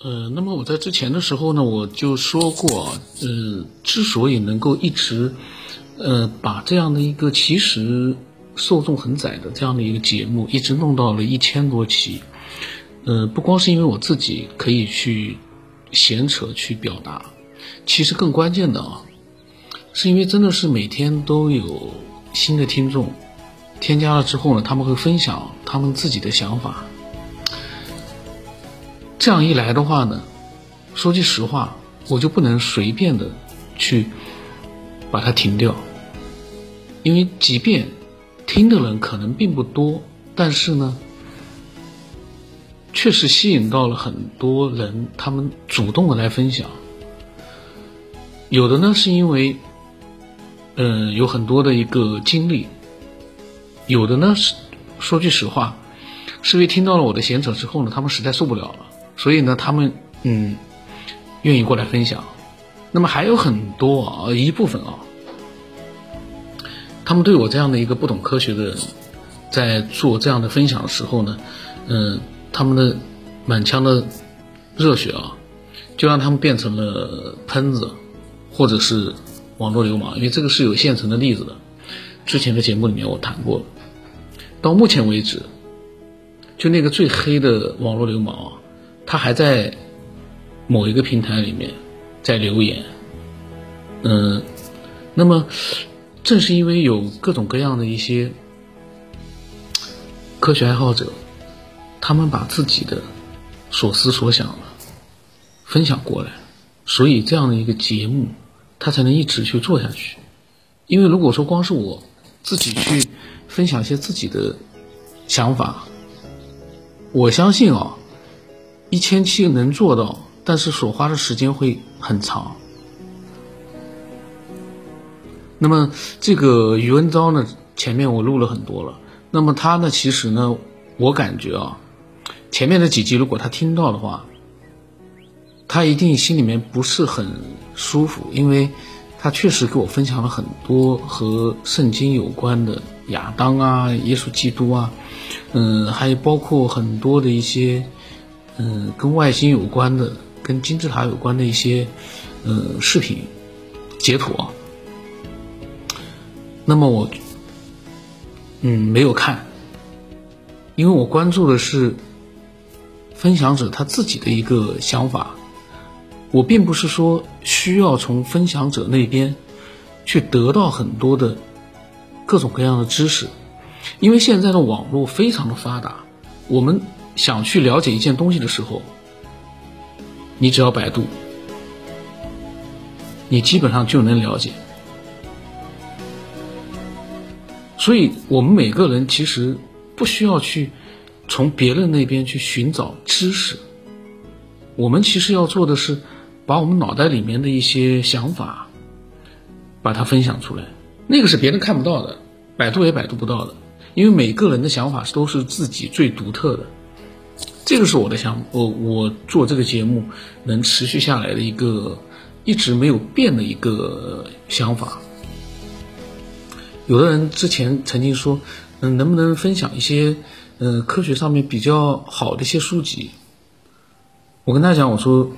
呃，那么我在之前的时候呢，我就说过，呃，之所以能够一直，呃，把这样的一个其实受众很窄的这样的一个节目，一直弄到了一千多期，呃，不光是因为我自己可以去闲扯去表达，其实更关键的啊，是因为真的是每天都有新的听众添加了之后呢，他们会分享他们自己的想法。这样一来的话呢，说句实话，我就不能随便的去把它停掉，因为即便听的人可能并不多，但是呢，确实吸引到了很多人，他们主动的来分享。有的呢是因为，嗯，有很多的一个经历；有的呢是说句实话，是因为听到了我的闲扯之后呢，他们实在受不了了。所以呢，他们嗯愿意过来分享，那么还有很多啊一部分啊，他们对我这样的一个不懂科学的人，在做这样的分享的时候呢，嗯，他们的满腔的热血啊，就让他们变成了喷子，或者是网络流氓，因为这个是有现成的例子的，之前的节目里面我谈过，到目前为止，就那个最黑的网络流氓啊。他还在某一个平台里面在留言，嗯，那么正是因为有各种各样的一些科学爱好者，他们把自己的所思所想分享过来，所以这样的一个节目，它才能一直去做下去。因为如果说光是我自己去分享一些自己的想法，我相信啊。一千七能做到，但是所花的时间会很长。那么这个余文昭呢，前面我录了很多了。那么他呢，其实呢，我感觉啊，前面的几集如果他听到的话，他一定心里面不是很舒服，因为他确实给我分享了很多和圣经有关的亚当啊、耶稣基督啊，嗯，还有包括很多的一些。嗯，跟外星有关的，跟金字塔有关的一些，呃，视频截图啊。那么我，嗯，没有看，因为我关注的是分享者他自己的一个想法。我并不是说需要从分享者那边去得到很多的各种各样的知识，因为现在的网络非常的发达，我们。想去了解一件东西的时候，你只要百度，你基本上就能了解。所以，我们每个人其实不需要去从别人那边去寻找知识，我们其实要做的是把我们脑袋里面的一些想法，把它分享出来。那个是别人看不到的，百度也百度不到的，因为每个人的想法都是自己最独特的。这个是我的想，我我做这个节目能持续下来的一个一直没有变的一个想法。有的人之前曾经说，嗯，能不能分享一些嗯科学上面比较好的一些书籍？我跟他讲，我说，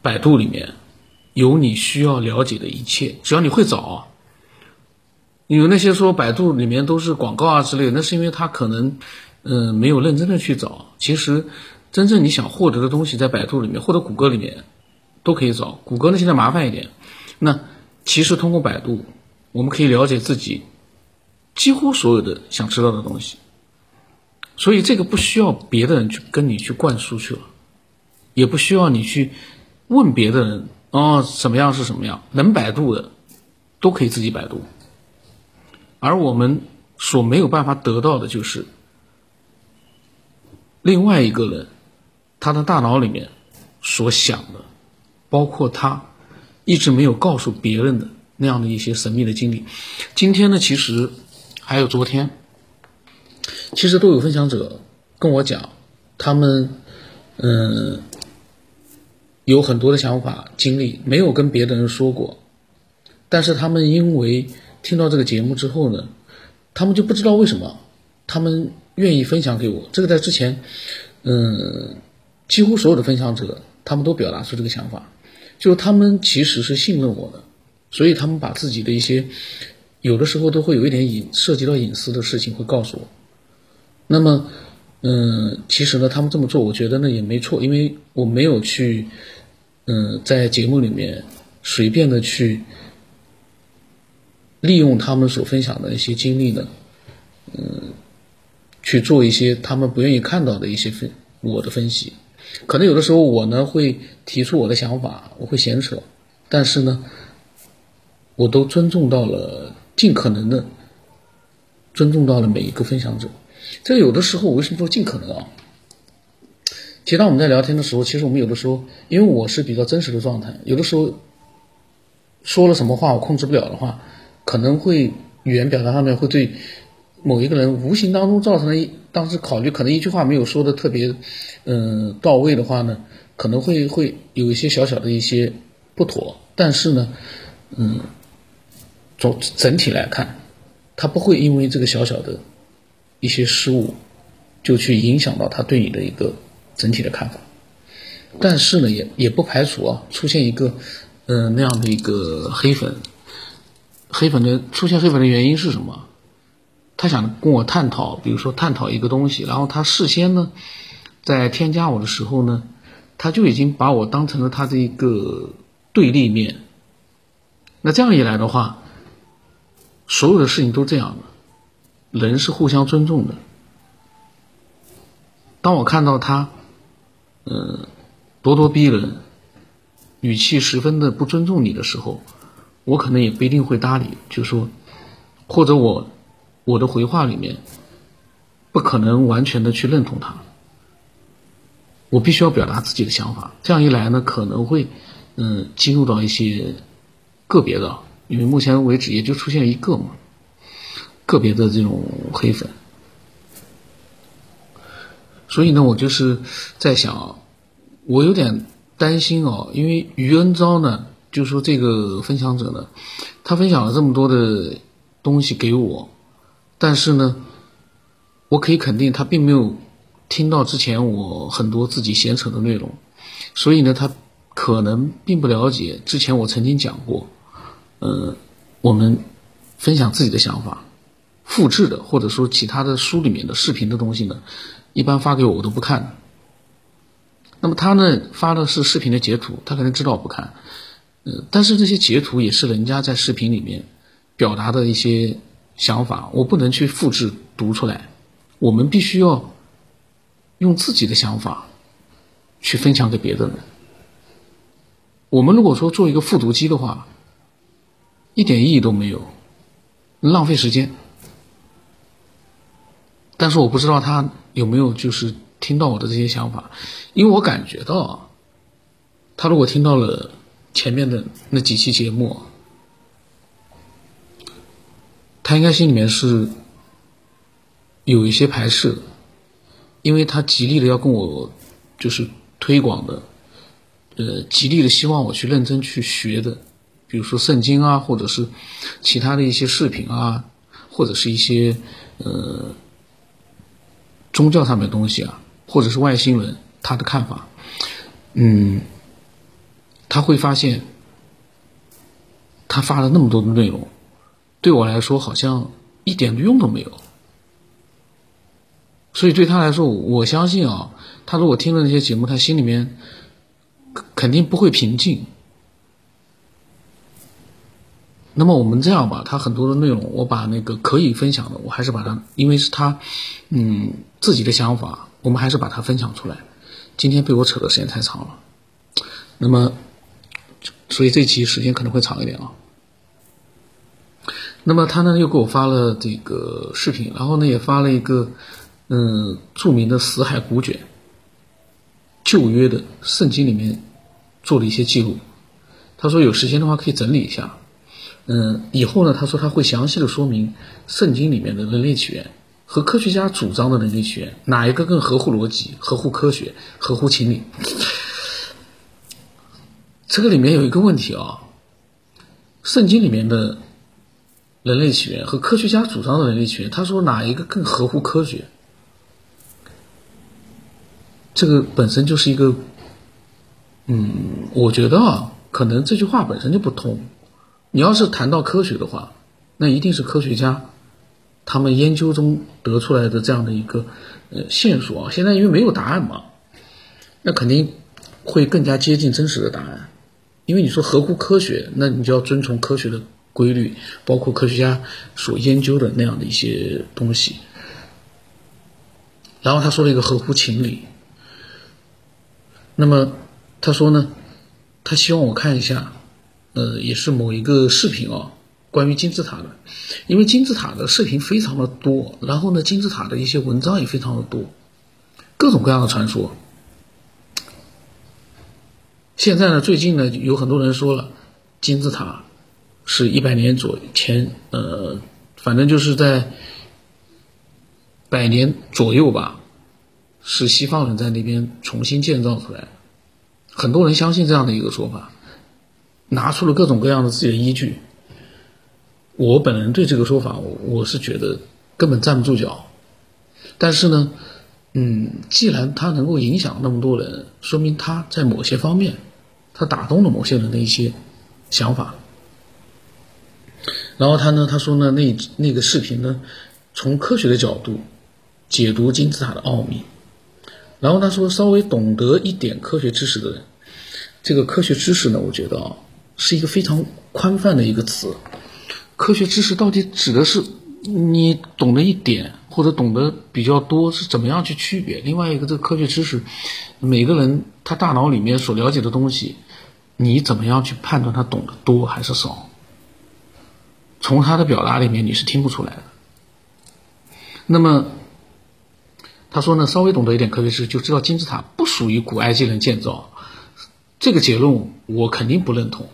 百度里面有你需要了解的一切，只要你会找。有那些说百度里面都是广告啊之类的，那是因为他可能。嗯，没有认真的去找。其实，真正你想获得的东西，在百度里面或者谷歌里面，都可以找。谷歌呢，现在麻烦一点。那其实通过百度，我们可以了解自己几乎所有的想知道的东西。所以这个不需要别的人去跟你去灌输去了，也不需要你去问别的人哦，什么样是什么样，能百度的都可以自己百度。而我们所没有办法得到的就是。另外一个人，他的大脑里面所想的，包括他一直没有告诉别人的那样的一些神秘的经历。今天呢，其实还有昨天，其实都有分享者跟我讲，他们嗯有很多的想法经历，没有跟别的人说过，但是他们因为听到这个节目之后呢，他们就不知道为什么，他们。愿意分享给我，这个在之前，嗯，几乎所有的分享者，他们都表达出这个想法，就是他们其实是信任我的，所以他们把自己的一些有的时候都会有一点隐涉及到隐私的事情会告诉我。那么，嗯，其实呢，他们这么做，我觉得呢也没错，因为我没有去，嗯，在节目里面随便的去利用他们所分享的一些经历呢，嗯，去做一些他们不愿意看到的一些分我的分析。可能有的时候我呢会提出我的想法，我会闲扯，但是呢，我都尊重到了，尽可能的尊重到了每一个分享者。这有的时候我为什么说尽可能啊？其实当我们在聊天的时候，其实我们有的时候，因为我是比较真实的状态，有的时候说了什么话我控制不了的话，可能会语言表达上面会对某一个人无形当中造成了当时考虑可能一句话没有说的特别。嗯，到位的话呢，可能会会有一些小小的一些不妥，但是呢，嗯，总整体来看，他不会因为这个小小的一些失误，就去影响到他对你的一个整体的看法。但是呢，也也不排除啊，出现一个嗯那样的一个黑粉，黑粉的出现黑粉的原因是什么？他想跟我探讨，比如说探讨一个东西，然后他事先呢。在添加我的时候呢，他就已经把我当成了他的一个对立面。那这样一来的话，所有的事情都这样的，人是互相尊重的。当我看到他，嗯，咄咄逼人，语气十分的不尊重你的时候，我可能也不一定会搭理，就说，或者我我的回话里面，不可能完全的去认同他。我必须要表达自己的想法，这样一来呢，可能会，嗯，激怒到一些个别的，因为目前为止也就出现一个嘛，个别的这种黑粉，所以呢，我就是在想，我有点担心哦，因为余恩昭呢，就说这个分享者呢，他分享了这么多的东西给我，但是呢，我可以肯定他并没有。听到之前我很多自己闲扯的内容，所以呢，他可能并不了解之前我曾经讲过，呃，我们分享自己的想法，复制的或者说其他的书里面的视频的东西呢，一般发给我我都不看。那么他呢发的是视频的截图，他可能知道我不看，呃，但是这些截图也是人家在视频里面表达的一些想法，我不能去复制读出来，我们必须要。用自己的想法去分享给别的人。我们如果说做一个复读机的话，一点意义都没有，浪费时间。但是我不知道他有没有就是听到我的这些想法，因为我感觉到，他如果听到了前面的那几期节目，他应该心里面是有一些排斥的。因为他极力的要跟我，就是推广的，呃，极力的希望我去认真去学的，比如说圣经啊，或者是其他的一些视频啊，或者是一些呃宗教上面的东西啊，或者是外星人他的看法，嗯，他会发现他发了那么多的内容，对我来说好像一点用都没有。所以对他来说，我相信啊，他如果听了那些节目，他心里面肯定不会平静。那么我们这样吧，他很多的内容，我把那个可以分享的，我还是把它，因为是他嗯自己的想法，我们还是把它分享出来。今天被我扯的时间太长了，那么所以这期时间可能会长一点啊。那么他呢又给我发了这个视频，然后呢也发了一个。嗯，著名的死海古卷，旧约的圣经里面做了一些记录。他说有时间的话可以整理一下。嗯，以后呢，他说他会详细的说明圣经里面的人类起源和科学家主张的人类起源哪一个更合乎逻辑、合乎科学、合乎情理。这个里面有一个问题啊，圣经里面的人类起源和科学家主张的人类起源，他说哪一个更合乎科学？这个本身就是一个，嗯，我觉得啊，可能这句话本身就不通。你要是谈到科学的话，那一定是科学家他们研究中得出来的这样的一个呃线索啊。现在因为没有答案嘛，那肯定会更加接近真实的答案。因为你说合乎科学，那你就要遵从科学的规律，包括科学家所研究的那样的一些东西。然后他说了一个合乎情理。那么他说呢，他希望我看一下，呃，也是某一个视频啊，关于金字塔的，因为金字塔的视频非常的多，然后呢，金字塔的一些文章也非常的多，各种各样的传说。现在呢，最近呢，有很多人说了，金字塔是一百年左前，呃，反正就是在百年左右吧。是西方人在那边重新建造出来，很多人相信这样的一个说法，拿出了各种各样的自己的依据。我本人对这个说法，我是觉得根本站不住脚。但是呢，嗯，既然它能够影响那么多人，说明它在某些方面，它打动了某些人的一些想法。然后他呢，他说呢，那那个视频呢，从科学的角度解读金字塔的奥秘。然后他说，稍微懂得一点科学知识的人，这个科学知识呢，我觉得啊，是一个非常宽泛的一个词。科学知识到底指的是你懂得一点，或者懂得比较多，是怎么样去区别？另外一个，这个科学知识，每个人他大脑里面所了解的东西，你怎么样去判断他懂得多还是少？从他的表达里面，你是听不出来的。那么。他说呢，稍微懂得一点科学知识，就知道金字塔不属于古埃及人建造。这个结论我肯定不认同，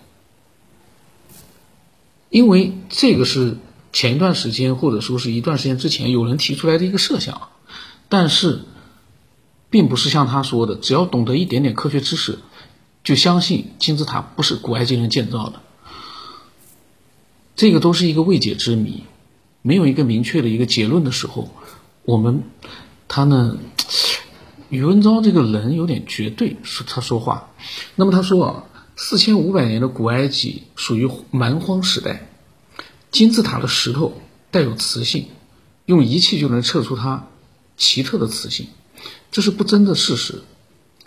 因为这个是前一段时间或者说是一段时间之前有人提出来的一个设想，但是并不是像他说的，只要懂得一点点科学知识，就相信金字塔不是古埃及人建造的。这个都是一个未解之谜，没有一个明确的一个结论的时候，我们。他呢，宇文昭这个人有点绝对，说他说话。那么他说啊，四千五百年的古埃及属于蛮荒时代，金字塔的石头带有磁性，用仪器就能测出它奇特的磁性，这是不争的事实。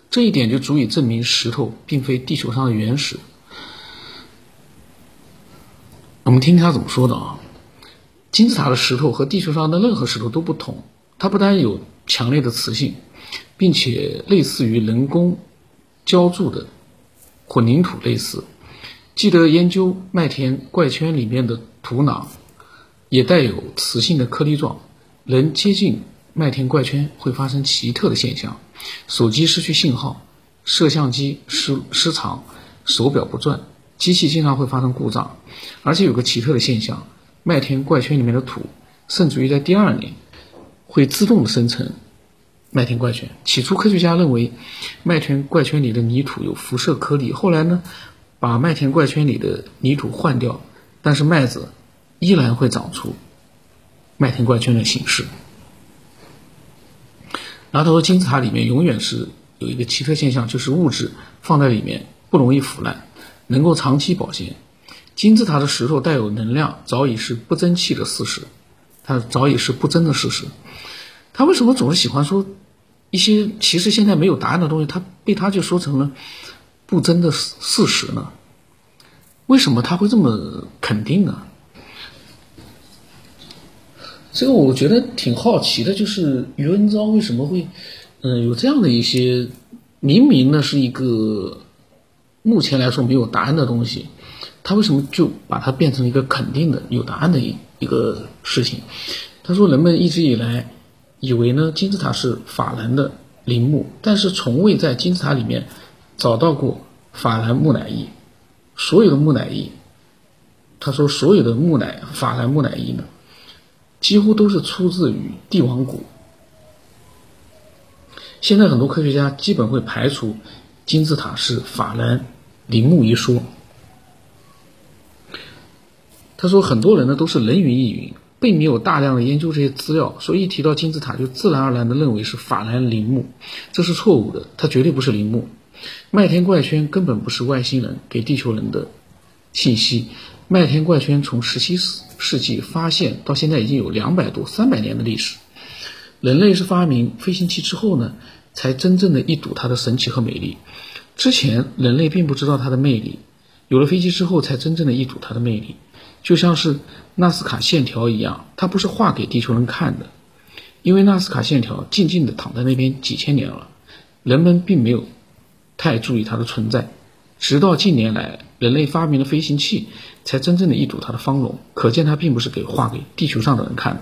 这一点就足以证明石头并非地球上的原石。我们听听他怎么说的啊，金字塔的石头和地球上的任何石头都不同。它不但有强烈的磁性，并且类似于人工浇筑的混凝土类似。记得研究麦田怪圈里面的土壤，也带有磁性的颗粒状。人接近麦田怪圈会发生奇特的现象：手机失去信号，摄像机失失常，手表不转，机器经常会发生故障。而且有个奇特的现象：麦田怪圈里面的土，甚至于在第二年。会自动的生成麦田怪圈。起初，科学家认为麦田怪圈里的泥土有辐射颗粒。后来呢，把麦田怪圈里的泥土换掉，但是麦子依然会长出麦田怪圈的形式。然后他说，金字塔里面永远是有一个奇特现象，就是物质放在里面不容易腐烂，能够长期保鲜。金字塔的石头带有能量，早已是不争气的事实。它早已是不争的事实。他为什么总是喜欢说一些其实现在没有答案的东西？他被他就说成了不争的事实呢？为什么他会这么肯定呢？这个我觉得挺好奇的，就是余文昭为什么会嗯有这样的一些明明呢是一个目前来说没有答案的东西，他为什么就把它变成一个肯定的有答案的一一个事情？他说人们一直以来。以为呢金字塔是法兰的陵墓，但是从未在金字塔里面找到过法兰木乃伊。所有的木乃伊，他说所有的木乃法兰木乃伊呢，几乎都是出自于帝王谷。现在很多科学家基本会排除金字塔是法兰陵墓一说。他说很多人呢都是人云亦云，并没有大量的研究这些资料，所以一提到金字塔就自然而然的认为是法兰陵墓，这是错误的，它绝对不是陵墓。麦田怪圈根本不是外星人给地球人的信息。麦田怪圈从十七世纪发现到现在已经有两百多、三百年的历史。人类是发明飞行器之后呢，才真正的一睹它的神奇和美丽。之前人类并不知道它的魅力，有了飞机之后才真正的一睹它的魅力。就像是纳斯卡线条一样，它不是画给地球人看的，因为纳斯卡线条静静的躺在那边几千年了，人们并没有太注意它的存在。直到近年来，人类发明了飞行器，才真正的一睹它的芳容。可见它并不是给画给地球上的人看的。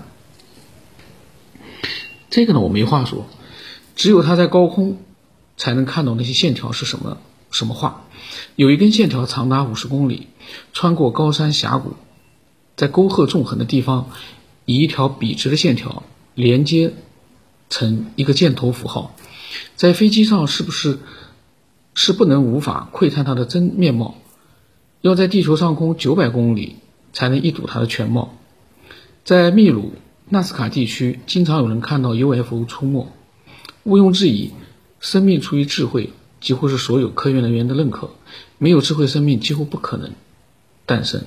这个呢，我没话说，只有他在高空才能看到那些线条是什么什么画。有一根线条长达五十公里，穿过高山峡谷，在沟壑纵横的地方，以一条笔直的线条连接成一个箭头符号。在飞机上是不是是不能无法窥探它的真面貌？要在地球上空九百公里才能一睹它的全貌。在秘鲁。纳斯卡地区经常有人看到 UFO 出没，毋庸置疑，生命出于智慧几乎是所有科研人员的认可。没有智慧，生命几乎不可能诞生。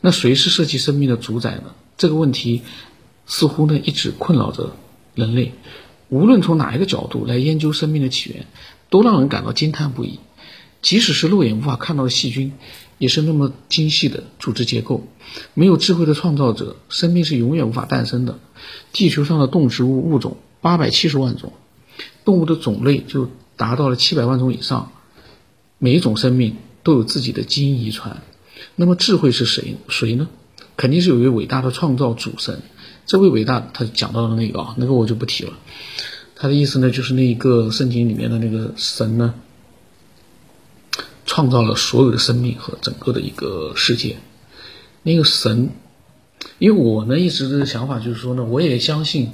那谁是设计生命的主宰呢？这个问题似乎呢一直困扰着人类。无论从哪一个角度来研究生命的起源，都让人感到惊叹不已。即使是肉眼无法看到的细菌。也是那么精细的组织结构，没有智慧的创造者，生命是永远无法诞生的。地球上的动植物物种八百七十万种，动物的种类就达到了七百万种以上，每一种生命都有自己的基因遗传。那么智慧是谁？谁呢？肯定是有一位伟大的创造主神。这位伟大，他讲到的那个啊，那个我就不提了。他的意思呢，就是那一个圣经里面的那个神呢。创造了所有的生命和整个的一个世界，那个神，因为我呢一直的想法就是说呢，我也相信，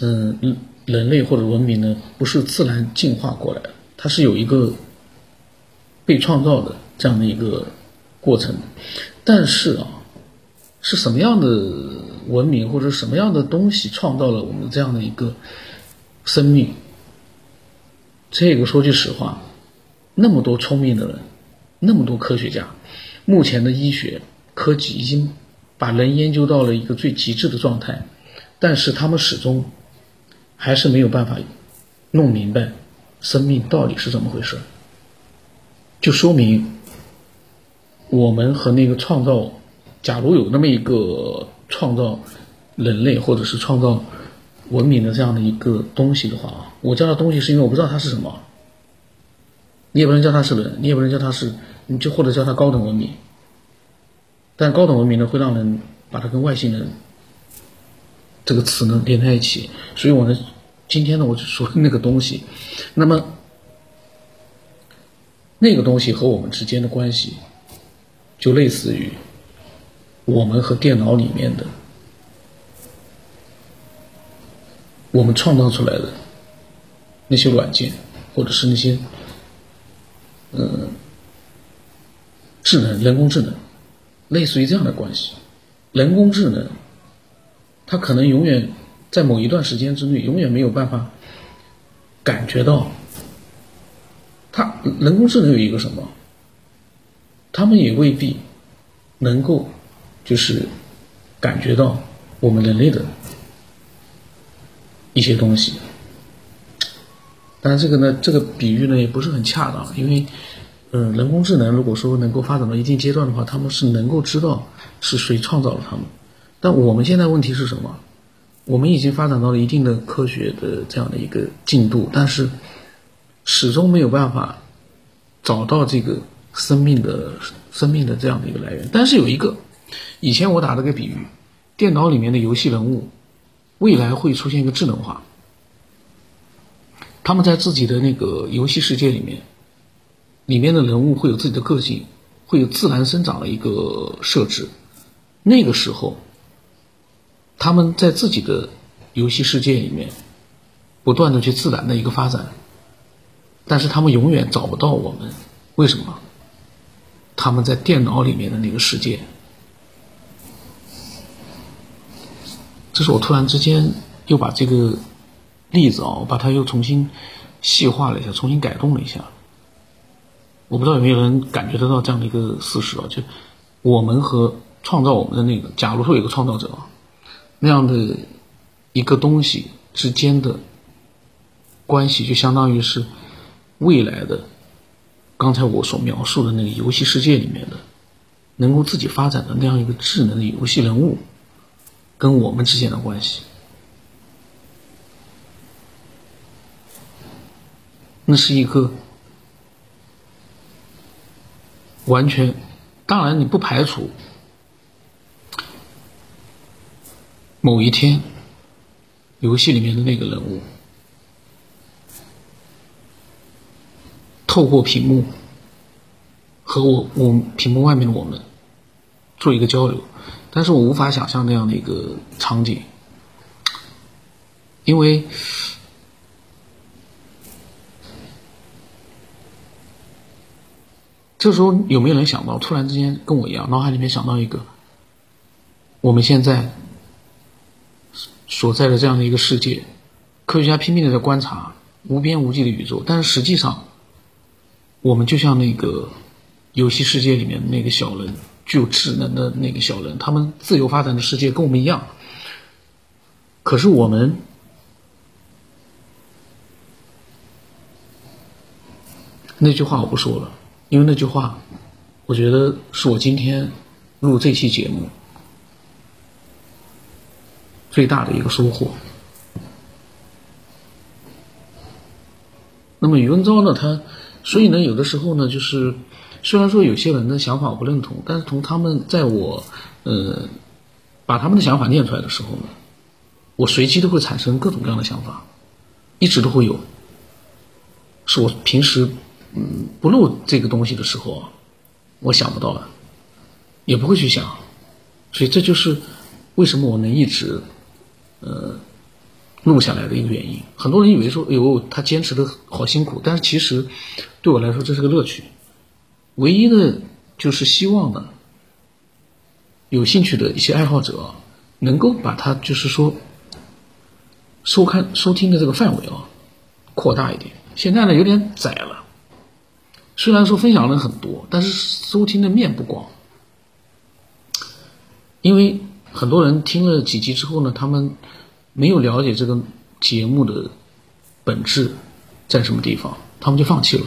嗯，人类或者文明呢不是自然进化过来的，它是有一个被创造的这样的一个过程。但是啊，是什么样的文明或者什么样的东西创造了我们这样的一个生命？这个说句实话，那么多聪明的人。那么多科学家，目前的医学科技已经把人研究到了一个最极致的状态，但是他们始终还是没有办法弄明白生命到底是怎么回事，就说明我们和那个创造，假如有那么一个创造人类或者是创造文明的这样的一个东西的话，我叫它东西是因为我不知道它是什么，你也不能叫它是人，你也不能叫它是。你就或者叫它高等文明，但高等文明呢会让人把它跟外星人这个词呢连在一起，所以我呢今天呢我就说那个东西，那么那个东西和我们之间的关系，就类似于我们和电脑里面的我们创造出来的那些软件，或者是那些嗯。智能，人工智能，类似于这样的关系。人工智能，他可能永远在某一段时间之内，永远没有办法感觉到。他人工智能有一个什么？他们也未必能够就是感觉到我们人类的一些东西。但是这个呢，这个比喻呢也不是很恰当，因为。嗯，人工智能如果说能够发展到一定阶段的话，他们是能够知道是谁创造了他们。但我们现在问题是什么？我们已经发展到了一定的科学的这样的一个进度，但是始终没有办法找到这个生命的生命的这样的一个来源。但是有一个，以前我打了个比喻，电脑里面的游戏人物，未来会出现一个智能化，他们在自己的那个游戏世界里面。里面的人物会有自己的个性，会有自然生长的一个设置。那个时候，他们在自己的游戏世界里面不断的去自然的一个发展，但是他们永远找不到我们。为什么？他们在电脑里面的那个世界，这是我突然之间又把这个例子啊，我把它又重新细化了一下，重新改动了一下。我不知道有没有人感觉得到这样的一个事实啊？就我们和创造我们的那个，假如说有个创造者啊，那样的一个东西之间的关系，就相当于是未来的刚才我所描述的那个游戏世界里面的能够自己发展的那样一个智能的游戏人物，跟我们之间的关系，那是一个。完全，当然你不排除某一天，游戏里面的那个人物透过屏幕和我我屏幕外面的我们做一个交流，但是我无法想象那样的一个场景，因为。这时候有没有人想到，突然之间跟我一样，脑海里面想到一个，我们现在所在的这样的一个世界，科学家拼命的在观察无边无际的宇宙，但是实际上，我们就像那个游戏世界里面那个小人，具有智能的那个小人，他们自由发展的世界跟我们一样，可是我们那句话我不说了。因为那句话，我觉得是我今天录这期节目最大的一个收获。那么宇文昭呢，他所以呢，有的时候呢，就是虽然说有些人的想法我不认同，但是从他们在我呃把他们的想法念出来的时候呢，我随机都会产生各种各样的想法，一直都会有，是我平时。嗯，不录这个东西的时候啊，我想不到的，也不会去想，所以这就是为什么我能一直呃录下来的一个原因。很多人以为说，哎呦，他坚持的好辛苦，但是其实对我来说这是个乐趣。唯一的，就是希望呢，有兴趣的一些爱好者能够把它就是说收看收听的这个范围啊扩大一点。现在呢有点窄了。虽然说分享人很多，但是收听的面不广，因为很多人听了几集之后呢，他们没有了解这个节目的本质在什么地方，他们就放弃了。